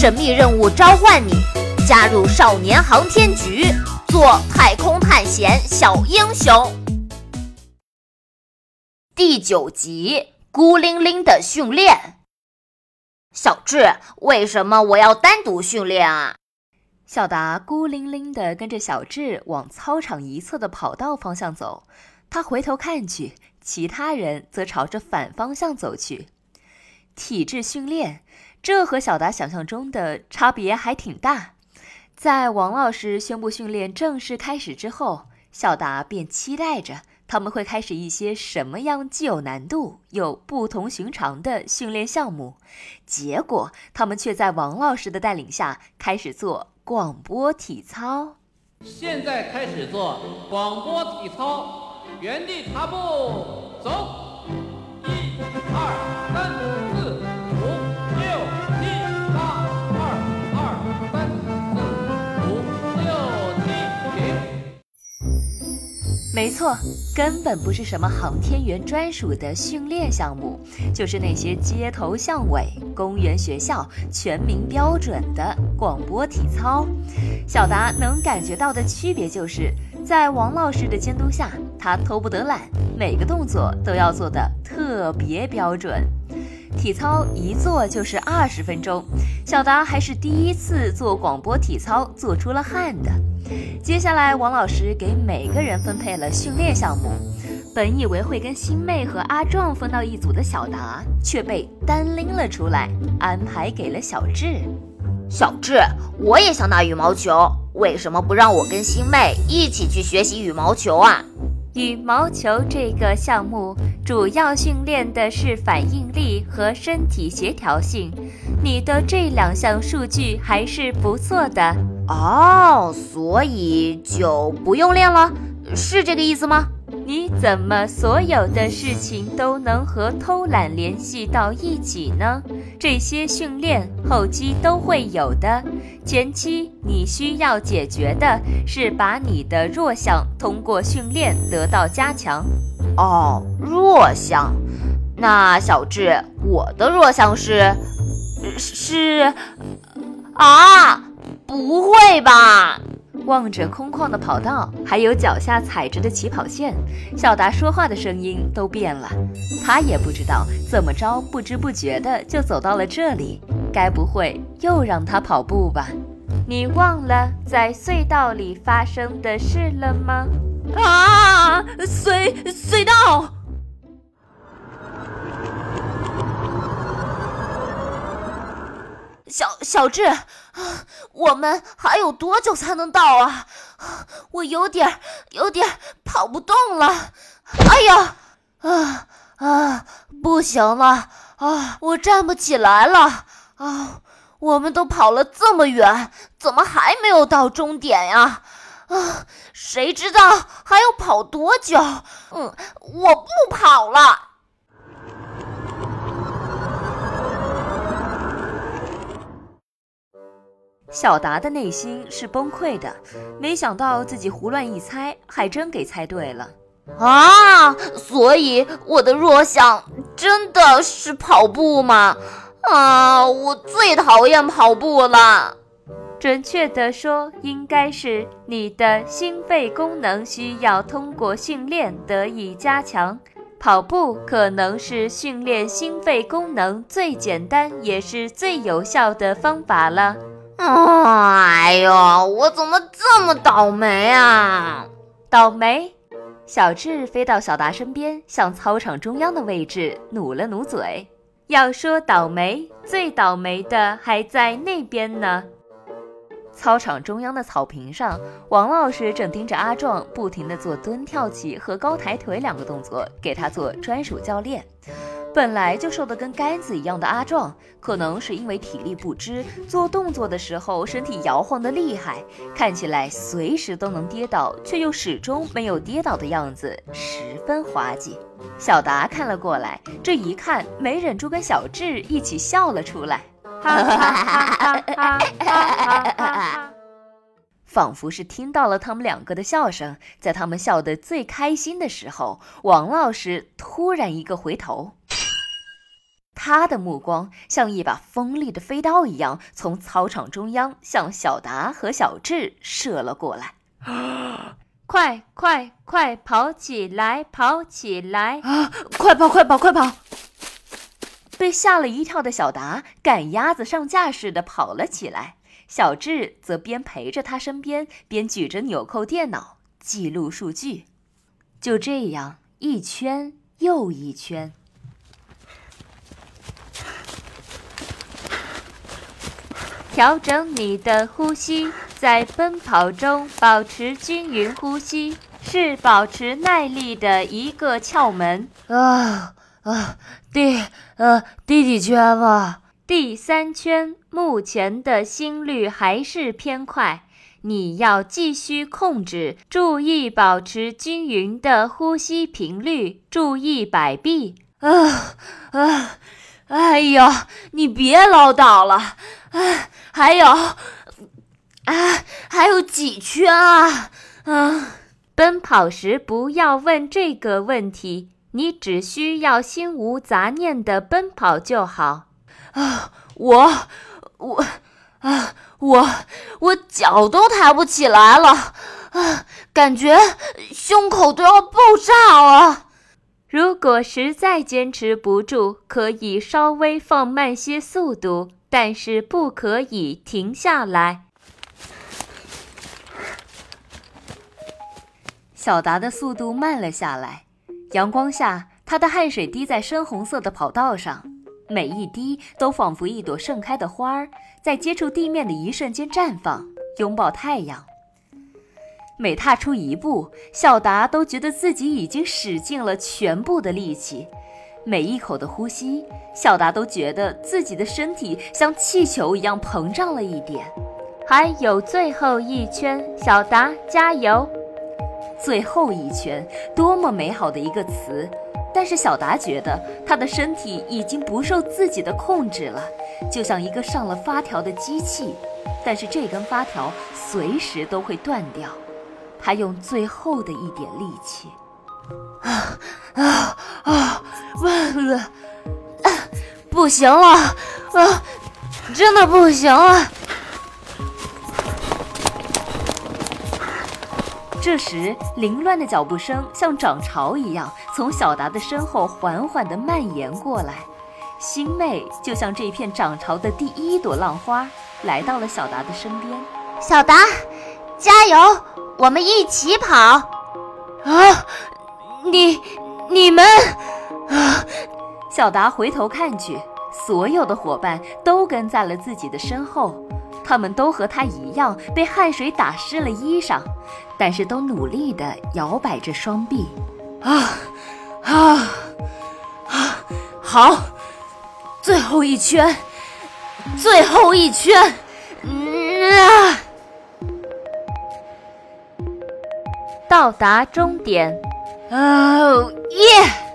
神秘任务召唤你，加入少年航天局，做太空探险小英雄。第九集，孤零零的训练。小智，为什么我要单独训练啊？小达孤零零地跟着小智往操场一侧的跑道方向走，他回头看去，其他人则朝着反方向走去。体质训练，这和小达想象中的差别还挺大。在王老师宣布训练正式开始之后，小达便期待着他们会开始一些什么样既有难度又不同寻常的训练项目。结果，他们却在王老师的带领下开始做。广播体操，现在开始做广播体操，原地踏步走，没错，根本不是什么航天员专属的训练项目，就是那些街头巷尾、公园、学校全民标准的广播体操。小达能感觉到的区别就是，在王老师的监督下，他偷不得懒，每个动作都要做的特别标准。体操一做就是二十分钟，小达还是第一次做广播体操，做出了汗的。接下来，王老师给每个人分配了训练项目。本以为会跟新妹和阿壮分到一组的小达，却被单拎了出来，安排给了小智。小智，我也想打羽毛球，为什么不让我跟新妹一起去学习羽毛球啊？羽毛球这个项目主要训练的是反应力和身体协调性，你的这两项数据还是不错的。哦，所以就不用练了，是这个意思吗？你怎么所有的事情都能和偷懒联系到一起呢？这些训练后期都会有的，前期你需要解决的是把你的弱项通过训练得到加强。哦，弱项，那小智，我的弱项是，是，啊。不会吧！望着空旷的跑道，还有脚下踩着的起跑线，小达说话的声音都变了。他也不知道怎么着，不知不觉的就走到了这里。该不会又让他跑步吧？你忘了在隧道里发生的事了吗？啊！隧隧道。小小智，我们还有多久才能到啊？我有点有点跑不动了。哎呀，啊啊，不行了啊，我站不起来了啊！我们都跑了这么远，怎么还没有到终点呀？啊，谁知道还要跑多久？嗯，我不跑了。小达的内心是崩溃的，没想到自己胡乱一猜，还真给猜对了啊！所以我的弱项真的是跑步吗？啊，我最讨厌跑步了。准确的说，应该是你的心肺功能需要通过训练得以加强。跑步可能是训练心肺功能最简单也是最有效的方法了。哎呦，我怎么这么倒霉啊！倒霉！小智飞到小达身边，向操场中央的位置努了努嘴。要说倒霉，最倒霉的还在那边呢。操场中央的草坪上，王老师正盯着阿壮，不停地做蹲跳起和高抬腿两个动作，给他做专属教练。本来就瘦得跟杆子一样的阿壮，可能是因为体力不支，做动作的时候身体摇晃得厉害，看起来随时都能跌倒，却又始终没有跌倒的样子，十分滑稽。小达看了过来，这一看没忍住跟小智一起笑了出来，哈哈哈哈哈哈！仿佛是听到了他们两个的笑声，在他们笑得最开心的时候，王老师突然一个回头。他的目光像一把锋利的飞刀一样，从操场中央向小达和小智射了过来。快快快跑起来，跑起来！啊，快跑，快跑，快跑！被吓了一跳的小达赶鸭子上架似的跑了起来，小智则边陪着他身边，边举着纽扣电脑记录数据。就这样，一圈又一圈。调整你的呼吸，在奔跑中保持均匀呼吸，是保持耐力的一个窍门。啊啊，第呃第几圈了？第三圈。目前的心率还是偏快，你要继续控制，注意保持均匀的呼吸频率，注意摆臂。啊啊！哎呦，你别唠叨了。哎，还有，啊，还有几圈啊？啊，奔跑时不要问这个问题，你只需要心无杂念的奔跑就好。啊，我，我，啊，我，我脚都抬不起来了，啊，感觉胸口都要爆炸了。如果实在坚持不住，可以稍微放慢些速度。但是不可以停下来。小达的速度慢了下来，阳光下，他的汗水滴在深红色的跑道上，每一滴都仿佛一朵盛开的花儿，在接触地面的一瞬间绽放，拥抱太阳。每踏出一步，小达都觉得自己已经使尽了全部的力气。每一口的呼吸，小达都觉得自己的身体像气球一样膨胀了一点。还有最后一圈，小达加油！最后一圈，多么美好的一个词！但是小达觉得他的身体已经不受自己的控制了，就像一个上了发条的机器。但是这根发条随时都会断掉。他用最后的一点力气。啊啊啊！问了，不行了，啊，真的不行了。这时，凌乱的脚步声像涨潮一样从小达的身后缓缓地蔓延过来。星妹就像这片涨潮的第一朵浪花，来到了小达的身边。小达，加油，我们一起跑！啊！你、你们，啊！小达回头看去，所有的伙伴都跟在了自己的身后，他们都和他一样被汗水打湿了衣裳，但是都努力地摇摆着双臂。啊啊啊！好，最后一圈，最后一圈，啊！到达终点。哦耶！